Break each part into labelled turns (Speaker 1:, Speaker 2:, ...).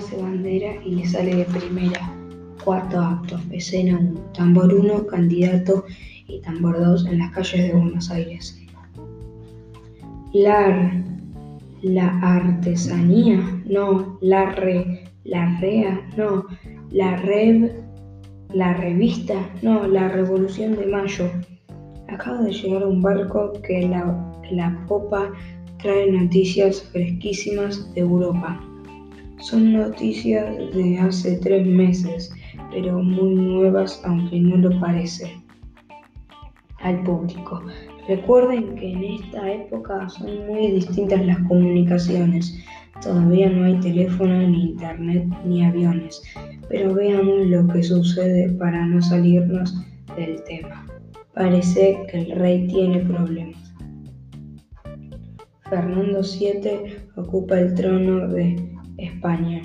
Speaker 1: hace bandera y le sale de primera. Cuarto acto, escena 1. Tambor 1, candidato y tambor 2 en las calles de Buenos Aires. La, la artesanía, no, la re, la rea, no, la rev, la revista, no, la revolución de mayo. Acaba de llegar un barco que la, la popa trae noticias fresquísimas de Europa. Son noticias de hace tres meses, pero muy nuevas aunque no lo parece al público. Recuerden que en esta época son muy distintas las comunicaciones. Todavía no hay teléfono, ni internet, ni aviones. Pero veamos lo que sucede para no salirnos del tema. Parece que el rey tiene problemas. Fernando VII ocupa el trono de España,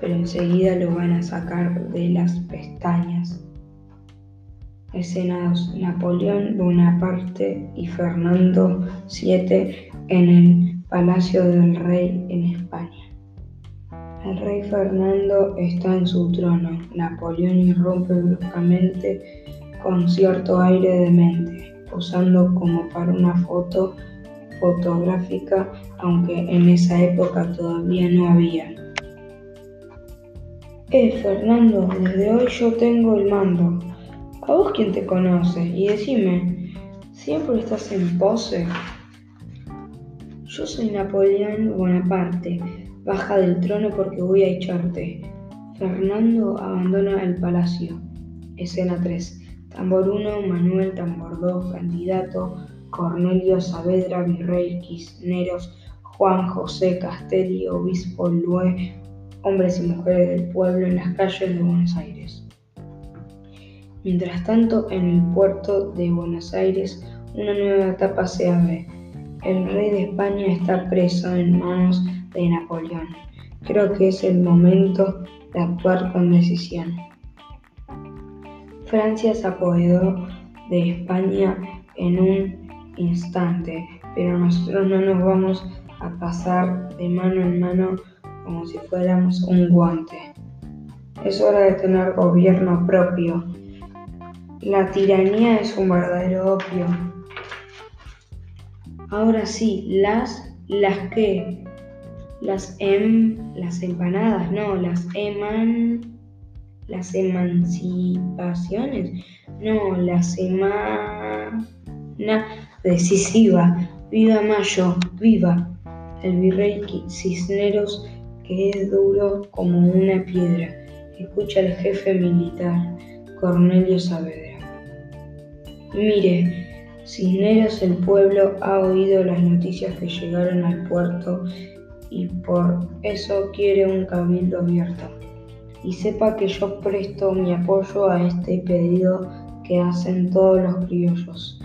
Speaker 1: pero enseguida lo van a sacar de las pestañas. Escena 2. Napoleón Bonaparte y Fernando VII en el Palacio del Rey en España. El rey Fernando está en su trono. Napoleón irrumpe bruscamente con cierto aire de mente, posando como para una foto fotográfica, aunque en esa época todavía no había. Eh, Fernando, desde hoy yo tengo el mando. ¿A vos quién te conoce? Y decime, ¿siempre estás en pose? Yo soy Napoleón Bonaparte. Baja del trono porque voy a echarte. Fernando abandona el palacio. Escena 3. Tambor 1, Manuel, tambor 2, candidato, Cornelio Saavedra, Virrey, Quisneros, Juan José Castelli, Obispo Lue, hombres y mujeres del pueblo en las calles de Buenos Aires. Mientras tanto, en el puerto de Buenos Aires, una nueva etapa se abre. El rey de España está preso en manos de Napoleón. Creo que es el momento de actuar con decisión. Francia se apoderó de España en un instante, pero nosotros no nos vamos a pasar de mano en mano como si fuéramos un guante. Es hora de tener gobierno propio. La tiranía es un verdadero opio. Ahora sí, las, las que, las em, las empanadas, no, las eman, las emancipaciones, no, las emana decisiva. Viva Mayo, viva el virrey Cisneros, que es duro como una piedra. Escucha al jefe militar, Cornelio Saavedra. Mire, Cisneros el pueblo ha oído las noticias que llegaron al puerto y por eso quiere un cabildo abierto. Y sepa que yo presto mi apoyo a este pedido que hacen todos los criollos.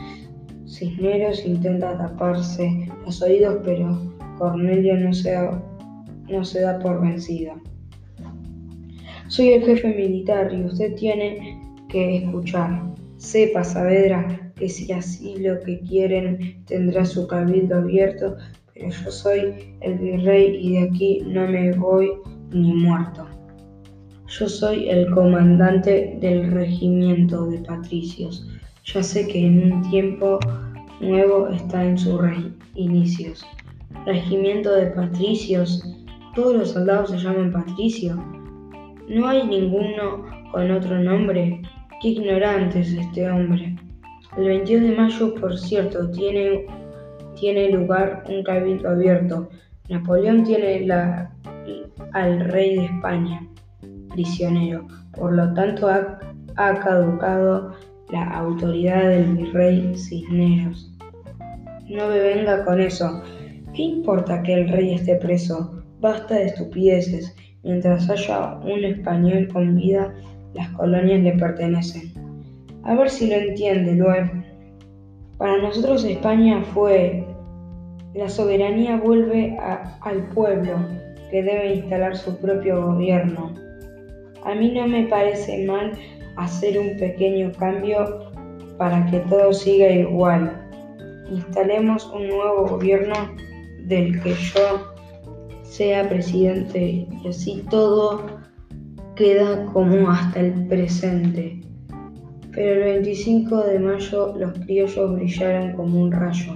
Speaker 1: Cisneros intenta taparse los oídos, pero Cornelio no se, da, por vencido. Soy el jefe militar y usted tiene que escuchar. Sepa, Saavedra, que si así lo que quieren tendrá su cabildo abierto, pero yo soy el virrey y de aquí no me voy ni muerto. Yo soy el comandante del regimiento de patricios ya sé que en un tiempo nuevo está en sus inicios. Regimiento de patricios. Todos los soldados se llaman patricio. No hay ninguno con otro nombre. Qué ignorante es este hombre. El 22 de mayo, por cierto, tiene, tiene lugar un cabildo abierto. Napoleón tiene la, al rey de España prisionero. Por lo tanto, ha, ha caducado la autoridad del virrey Cisneros. No me venga con eso. ¿Qué importa que el rey esté preso? Basta de estupideces. Mientras haya un español con vida, las colonias le pertenecen. A ver si lo entiende, luego. Para nosotros España fue... La soberanía vuelve al pueblo, que debe instalar su propio gobierno. A mí no me parece mal hacer un pequeño cambio para que todo siga igual. Instalemos un nuevo gobierno del que yo sea presidente y así todo queda como hasta el presente. Pero el 25 de mayo los criollos brillaron como un rayo.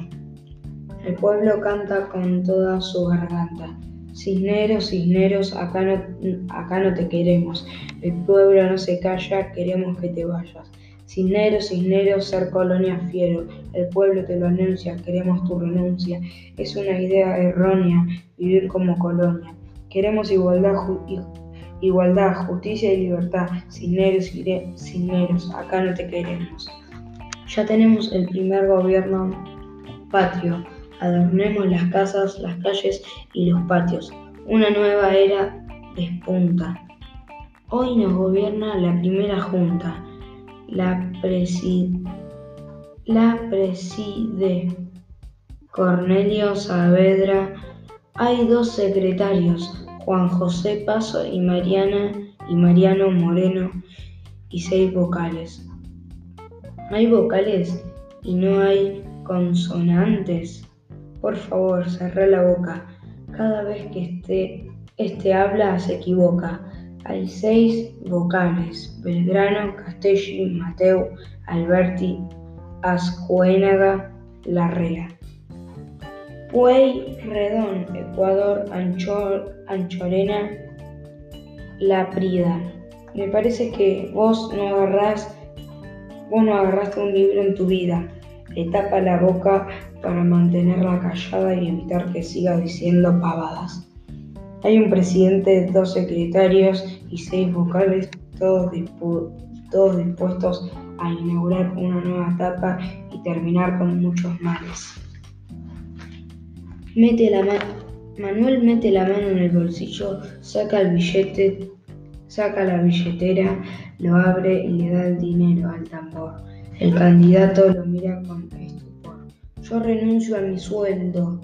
Speaker 1: El pueblo canta con toda su garganta. Cisneros, cisneros, acá no, acá no te queremos. El pueblo no se calla, queremos que te vayas. Cisneros, cisneros, ser colonia fiero. El pueblo te lo anuncia, queremos tu renuncia. Es una idea errónea vivir como colonia. Queremos igualdad, igualdad, justicia y libertad. Cisneros, cisneros, acá no te queremos. Ya tenemos el primer gobierno patrio. Adornemos las casas, las calles y los patios. Una nueva era despunta. Hoy nos gobierna la primera junta la, preside Cornelio Saavedra. Hay dos secretarios, Juan José Paso y Mariana y Mariano Moreno, y seis vocales. ¿Hay vocales y no hay consonantes? Por favor, cerrá la boca. Cada vez que este, este habla se equivoca. Hay seis vocales: Belgrano, Castelli, Mateu, Alberti, Ascuénaga, Larrea. Puey-Redón, Ecuador, Anchorena, La Prida. Me parece que vos no agarrás, vos no agarraste un libro en tu vida. Le tapa la boca para mantenerla callada y evitar que siga diciendo pavadas. Hay un presidente, dos secretarios y seis vocales, todos, dispuestos a inaugurar una nueva etapa y terminar con muchos males. Mete la Manuel mete la mano en el bolsillo, saca el billete, saca la billetera, lo abre y le da el dinero al tambor. El candidato lo mira con estupor. Yo renuncio a mi sueldo,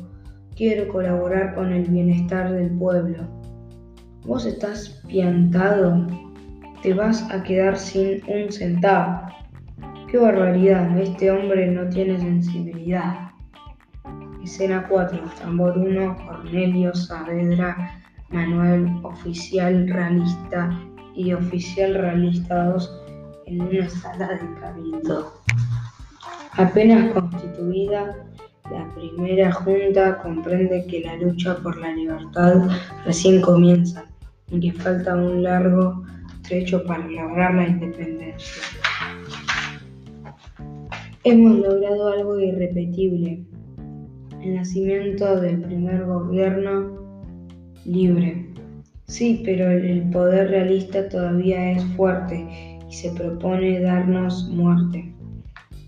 Speaker 1: Quiero colaborar con el bienestar del pueblo. Vos estás piantado. Te vas a quedar sin un centavo. ¡Qué barbaridad! Este hombre no tiene sensibilidad. Escena 4. Tambor 1. Cornelio Saavedra. Manuel, oficial realista y oficial realista 2 en una sala de cabildo. Apenas constituida, la primera junta comprende que la lucha por la libertad recién comienza y que falta un largo trecho para lograr la independencia. Hemos logrado algo irrepetible, el nacimiento del primer gobierno libre. Sí, pero el poder realista todavía es fuerte y se propone darnos muerte.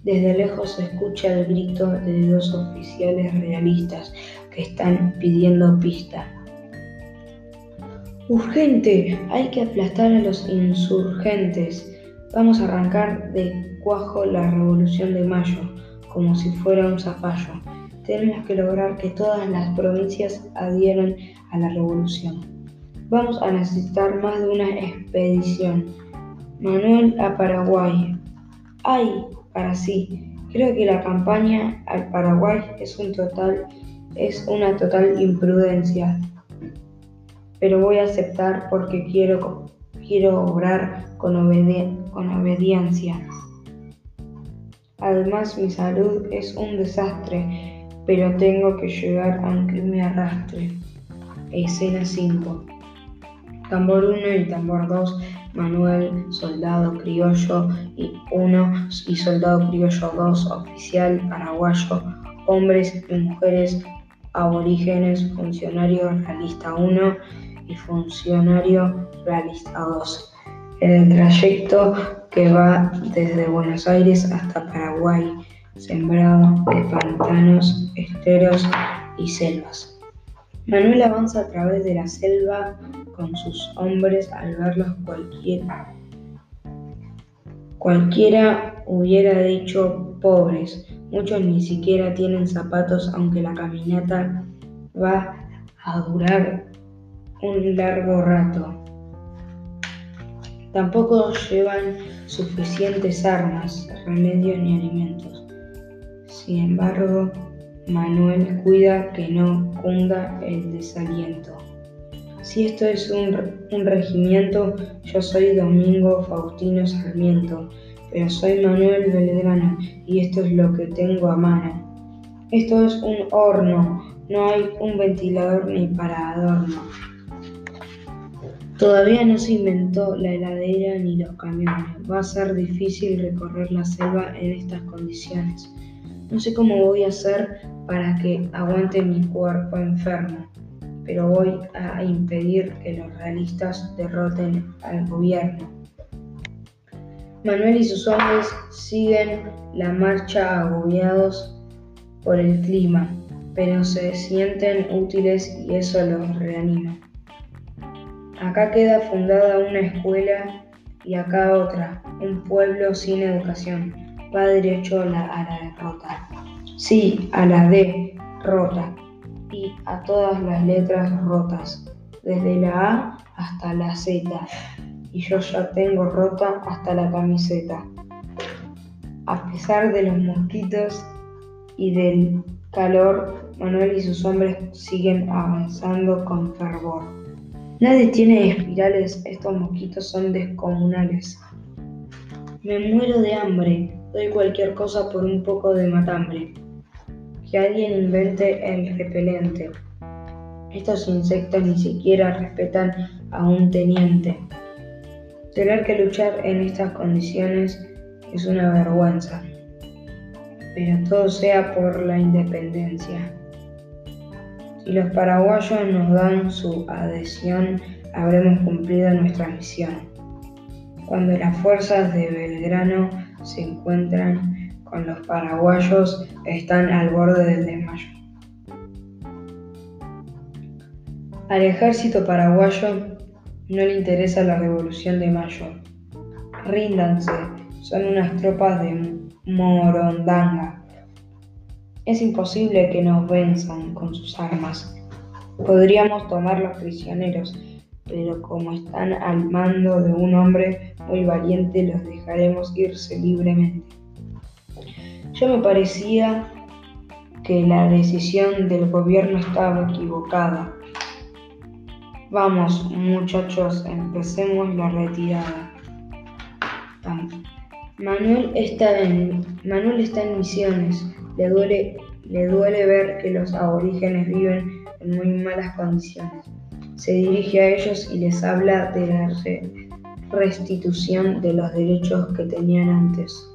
Speaker 1: Desde lejos se escucha el grito de dos oficiales realistas que están pidiendo pista. Urgente, hay que aplastar a los insurgentes. Vamos a arrancar de cuajo la revolución de mayo, como si fuera un zapallo. Tenemos que lograr que todas las provincias adhieran a la revolución. Vamos a necesitar más de una expedición. Manuel a Paraguay. ¡Ay! Para sí. Creo que la campaña al Paraguay es, un total, es una total imprudencia, pero voy a aceptar porque quiero, quiero obrar con, con obediencia. Además, mi salud es un desastre, pero tengo que llegar aunque me arrastre. Escena 5. Tambor 1 y tambor 2 Manuel, soldado criollo y 1 y soldado criollo 2, oficial paraguayo, hombres y mujeres aborígenes, funcionario realista 1 y funcionario realista 2. El trayecto que va desde Buenos Aires hasta Paraguay, sembrado de pantanos, esteros y selvas. Manuel avanza a través de la selva con sus hombres al verlos cualquiera. Cualquiera hubiera dicho pobres, muchos ni siquiera tienen zapatos aunque la caminata va a durar un largo rato. Tampoco llevan suficientes armas, remedios ni alimentos. Sin embargo, Manuel cuida que no cunda el desaliento. Si esto es un, regimiento, yo soy Domingo Faustino Sarmiento, pero soy Manuel Belgrano y esto es lo que tengo a mano. Esto es un horno, no hay un ventilador ni para adorno. Todavía no se inventó la heladera ni los camiones. Va a ser difícil recorrer la selva en estas condiciones. No sé cómo voy a hacer para que aguante mi cuerpo enfermo, pero voy a impedir que los realistas derroten al gobierno. Manuel y sus hombres siguen la marcha agobiados por el clima, pero se sienten útiles y eso los reanima. Acá queda fundada una escuela y acá otra, un pueblo sin educación. Va derecho a la, a la derrota. Sí, a la D, rota. Y a todas las letras rotas, desde la A hasta la Z. Y yo ya tengo rota hasta la camiseta. A pesar de los mosquitos y del calor, Manuel y sus hombres siguen avanzando con fervor. Nadie tiene espirales, estos mosquitos son descomunales. Me muero de hambre, doy cualquier cosa por un poco de matambre que alguien invente el repelente. Estos insectos ni siquiera respetan a un teniente. Tener que luchar en estas condiciones es una vergüenza, pero todo sea por la independencia. Si los paraguayos nos dan su adhesión, habremos cumplido nuestra misión. Cuando las fuerzas de Belgrano se encuentran los paraguayos están al borde del desmayo. Al ejército paraguayo no le interesa la revolución de mayo. Ríndanse, son unas tropas de Morondanga. Es imposible que nos venzan con sus armas. Podríamos tomarlos prisioneros, pero como están al mando de un hombre muy valiente, los dejaremos irse libremente. Yo me parecía que la decisión del gobierno estaba equivocada. Vamos, muchachos, empecemos la retirada. Manuel está en, Manuel está en misiones. Le duele, le duele ver que los aborígenes viven en muy malas condiciones. Se dirige a ellos y les habla de la restitución de los derechos que tenían antes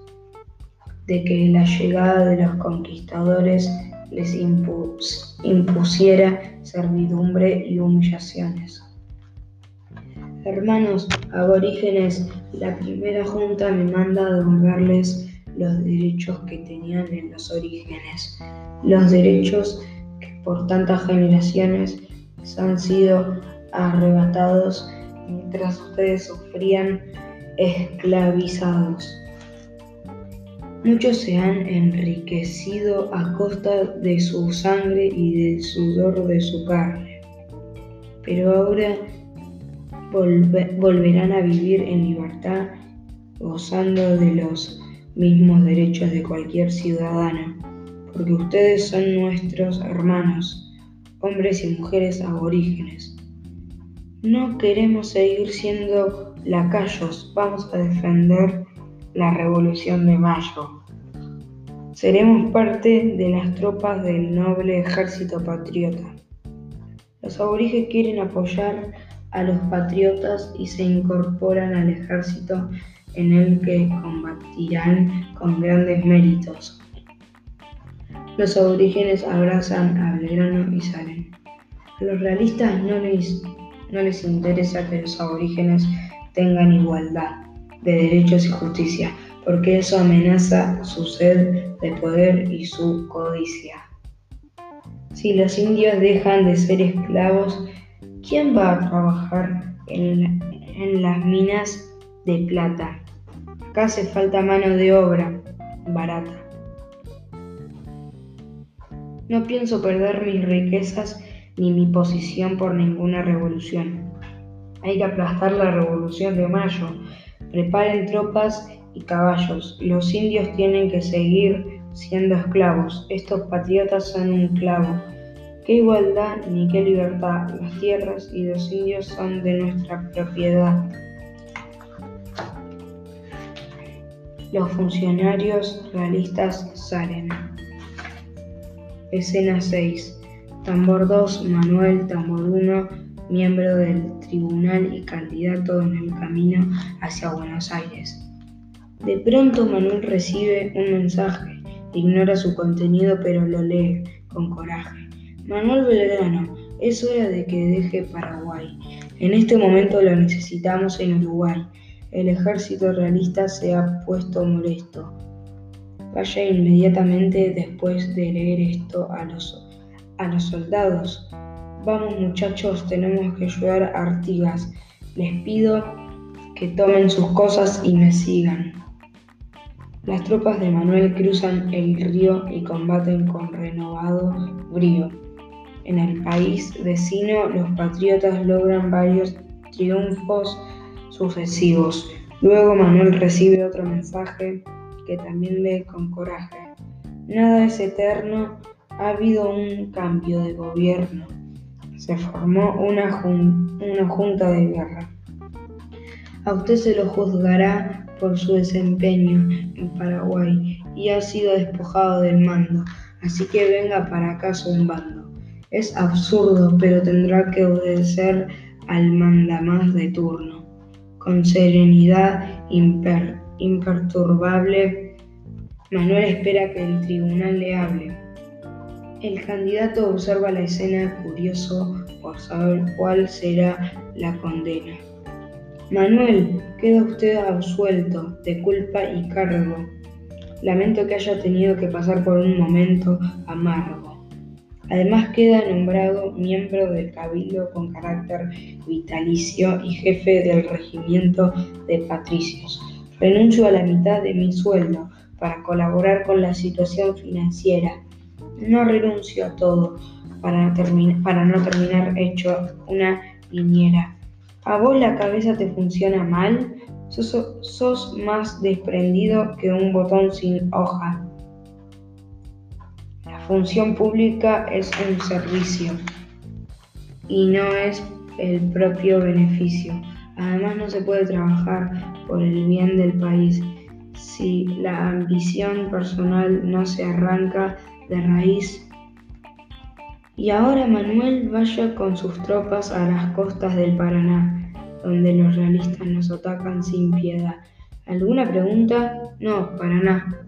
Speaker 1: de que la llegada de los conquistadores les impusiera servidumbre y humillaciones. Hermanos aborígenes, la primera junta me manda a devolverles los derechos que tenían en los orígenes, los derechos que por tantas generaciones les han sido arrebatados mientras ustedes sufrían esclavizados. Muchos se han enriquecido a costa de su sangre y del sudor de su carne, pero ahora volverán a vivir en libertad, gozando de los mismos derechos de cualquier ciudadano, porque ustedes son nuestros hermanos, hombres y mujeres aborígenes. No queremos seguir siendo lacayos, vamos a defender la Revolución de Mayo. Seremos parte de las tropas del noble ejército patriota. Los aborígenes quieren apoyar a los patriotas y se incorporan al ejército en el que combatirán con grandes méritos. Los aborígenes abrazan a Belgrano y salen. A los realistas no les, no les interesa que los aborígenes tengan igualdad de derechos y justicia, porque eso amenaza su sed de poder y su codicia. Si los indios dejan de ser esclavos, ¿quién va a trabajar en, las minas de plata? Acá hace falta mano de obra barata. No pienso perder mis riquezas ni mi posición por ninguna revolución. Hay que aplastar la revolución de mayo, Preparen tropas y caballos. Los indios tienen que seguir siendo esclavos. Estos patriotas son un clavo qué igualdad ni qué libertad. Las tierras y los indios son de nuestra propiedad. Los funcionarios realistas salen. Escena 6. Tambor 2, Manuel, tambor 1, miembro del tribunal y candidato en el camino hacia Buenos Aires. De pronto Manuel recibe un mensaje, ignora su contenido pero lo lee con coraje. Manuel Belgrano, es hora de que deje Paraguay. En este momento lo necesitamos en Uruguay. El ejército realista se ha puesto molesto. Vaya inmediatamente después de leer esto a los, a los soldados. Vamos muchachos, tenemos que ayudar a Artigas. Les pido que tomen sus cosas y me sigan. Las tropas de Manuel cruzan el río y combaten con renovado brío. En el país vecino, los patriotas logran varios triunfos sucesivos. Luego Manuel recibe otro mensaje que también lee con coraje. Nada es eterno, ha habido un cambio de gobierno. Se formó una, una junta de guerra. A usted se lo juzgará por su desempeño en Paraguay y ha sido despojado del mando, así que venga para acá un bando. Es absurdo, pero tendrá que obedecer al mandamás de turno. Con serenidad imperturbable, Manuel espera que el tribunal le hable. El candidato observa la escena curioso por saber cuál será la condena. Manuel, queda usted absuelto de culpa y cargo. Lamento que haya tenido que pasar por un momento amargo. Además queda nombrado miembro del Cabildo con carácter vitalicio y jefe del regimiento de patricios. Renuncio a la mitad de mi sueldo para colaborar con la situación financiera. No renuncio a todo para, no terminar hecho una niñera. ¿A vos la cabeza te funciona mal? Sos, más desprendido que un botón sin hoja. La función pública es un servicio y no es el propio beneficio. Además no se puede trabajar por el bien del país si la ambición personal no se arranca de raíz y ahora Manuel vaya con sus tropas a las costas del Paraná, donde los realistas nos atacan sin piedad. ¿Alguna pregunta? No, Paraná.